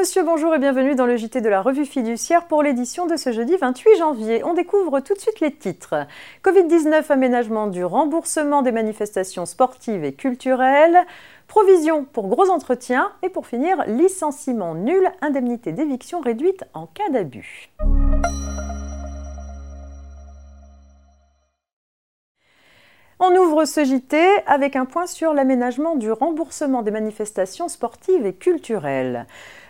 monsieur, bonjour et bienvenue dans le JT de la revue fiduciaire pour l'édition de ce jeudi 28 janvier. On découvre tout de suite les titres. Covid-19, aménagement du remboursement des manifestations sportives et culturelles, provision pour gros entretiens et pour finir, licenciement nul, indemnité d'éviction réduite en cas d'abus. Ce JT avec un point sur l'aménagement du remboursement des manifestations sportives et culturelles.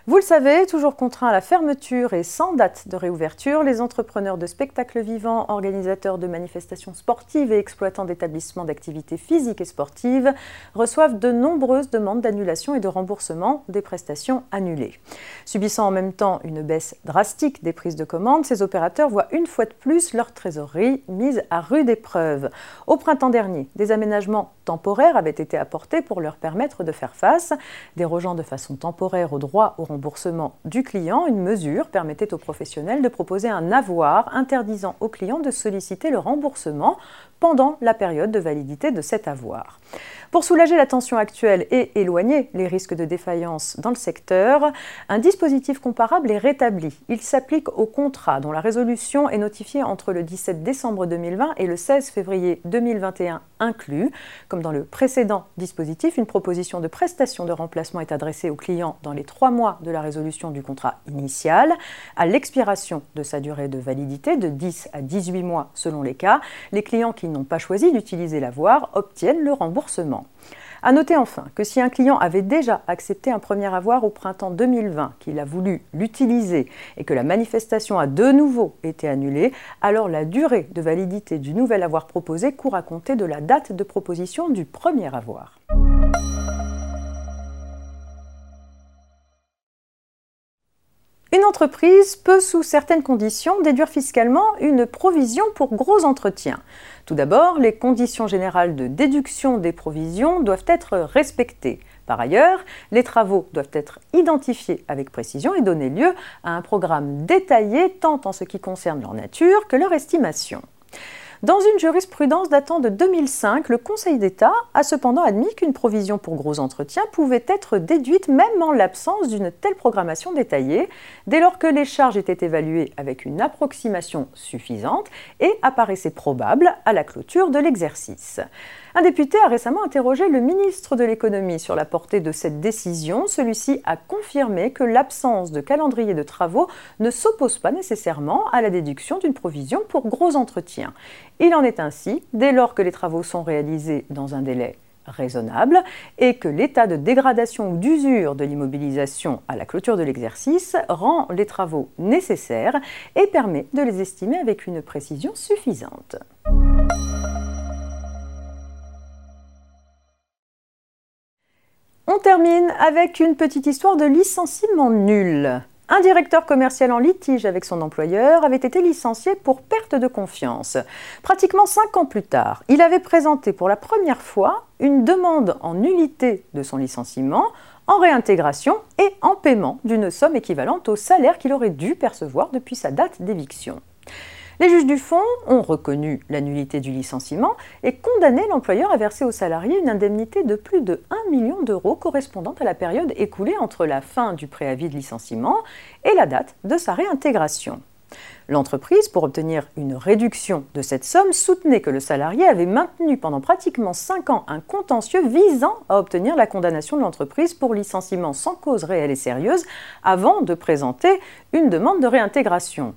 Vous le savez, toujours contraints à la fermeture et sans date de réouverture, les entrepreneurs de spectacles vivants, organisateurs de manifestations sportives et exploitants d'établissements d'activités physiques et sportives reçoivent de nombreuses demandes d'annulation et de remboursement des prestations annulées. Subissant en même temps une baisse drastique des prises de commandes, ces opérateurs voient une fois de plus leur trésorerie mise à rude épreuve. Au printemps dernier, des aménagements temporaires avaient été apportés pour leur permettre de faire face, dérogeant de façon temporaire au droit au remboursement du client, une mesure permettait aux professionnels de proposer un avoir interdisant aux clients de solliciter le remboursement pendant la période de validité de cet avoir. Pour soulager la tension actuelle et éloigner les risques de défaillance dans le secteur, un dispositif comparable est rétabli. Il s'applique au contrat dont la résolution est notifiée entre le 17 décembre 2020 et le 16 février 2021 inclus. Comme dans le précédent dispositif, une proposition de prestation de remplacement est adressée au client dans les trois mois de la résolution du contrat initial. À l'expiration de sa durée de validité, de 10 à 18 mois selon les cas, les clients qui n'ont pas choisi d'utiliser l'avoir obtiennent le remboursement. A noter enfin que si un client avait déjà accepté un premier avoir au printemps 2020, qu'il a voulu l'utiliser et que la manifestation a de nouveau été annulée, alors la durée de validité du nouvel avoir proposé court à compter de la date de proposition du premier avoir. Entreprise peut, sous certaines conditions, déduire fiscalement une provision pour gros entretiens. Tout d'abord, les conditions générales de déduction des provisions doivent être respectées. Par ailleurs, les travaux doivent être identifiés avec précision et donner lieu à un programme détaillé tant en ce qui concerne leur nature que leur estimation. Dans une jurisprudence datant de 2005, le Conseil d'État a cependant admis qu'une provision pour gros entretiens pouvait être déduite même en l'absence d'une telle programmation détaillée, dès lors que les charges étaient évaluées avec une approximation suffisante et apparaissaient probables à la clôture de l'exercice. Un député a récemment interrogé le ministre de l'économie sur la portée de cette décision. Celui-ci a confirmé que l'absence de calendrier de travaux ne s'oppose pas nécessairement à la déduction d'une provision pour gros entretiens. Il en est ainsi dès lors que les travaux sont réalisés dans un délai raisonnable et que l'état de dégradation ou d'usure de l'immobilisation à la clôture de l'exercice rend les travaux nécessaires et permet de les estimer avec une précision suffisante. On termine avec une petite histoire de licenciement nul. Un directeur commercial en litige avec son employeur avait été licencié pour perte de confiance. Pratiquement cinq ans plus tard, il avait présenté pour la première fois une demande en nullité de son licenciement, en réintégration et en paiement d'une somme équivalente au salaire qu'il aurait dû percevoir depuis sa date d'éviction. Les juges du fonds ont reconnu la nullité du licenciement et condamné l'employeur à verser aux salariés une indemnité de plus de 1 million d'euros correspondant à la période écoulée entre la fin du préavis de licenciement et la date de sa réintégration. L'entreprise, pour obtenir une réduction de cette somme, soutenait que le salarié avait maintenu pendant pratiquement 5 ans un contentieux visant à obtenir la condamnation de l'entreprise pour licenciement sans cause réelle et sérieuse avant de présenter une demande de réintégration.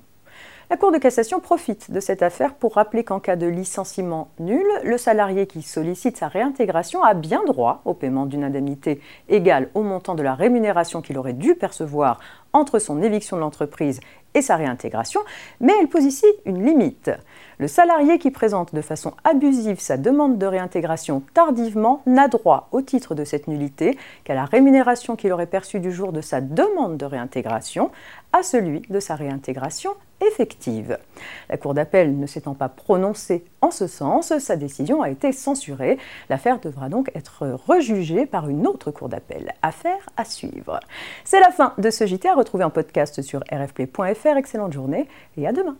La Cour de cassation profite de cette affaire pour rappeler qu'en cas de licenciement nul, le salarié qui sollicite sa réintégration a bien droit au paiement d'une indemnité égale au montant de la rémunération qu'il aurait dû percevoir entre son éviction de l'entreprise et sa réintégration, mais elle pose ici une limite. Le salarié qui présente de façon abusive sa demande de réintégration tardivement n'a droit, au titre de cette nullité, qu'à la rémunération qu'il aurait perçue du jour de sa demande de réintégration, à celui de sa réintégration effective. La Cour d'appel ne s'étant pas prononcée en ce sens, sa décision a été censurée. L'affaire devra donc être rejugée par une autre Cour d'appel. Affaire à suivre. C'est la fin de ce JT retrouver en podcast sur rfp.fr. Excellente journée et à demain.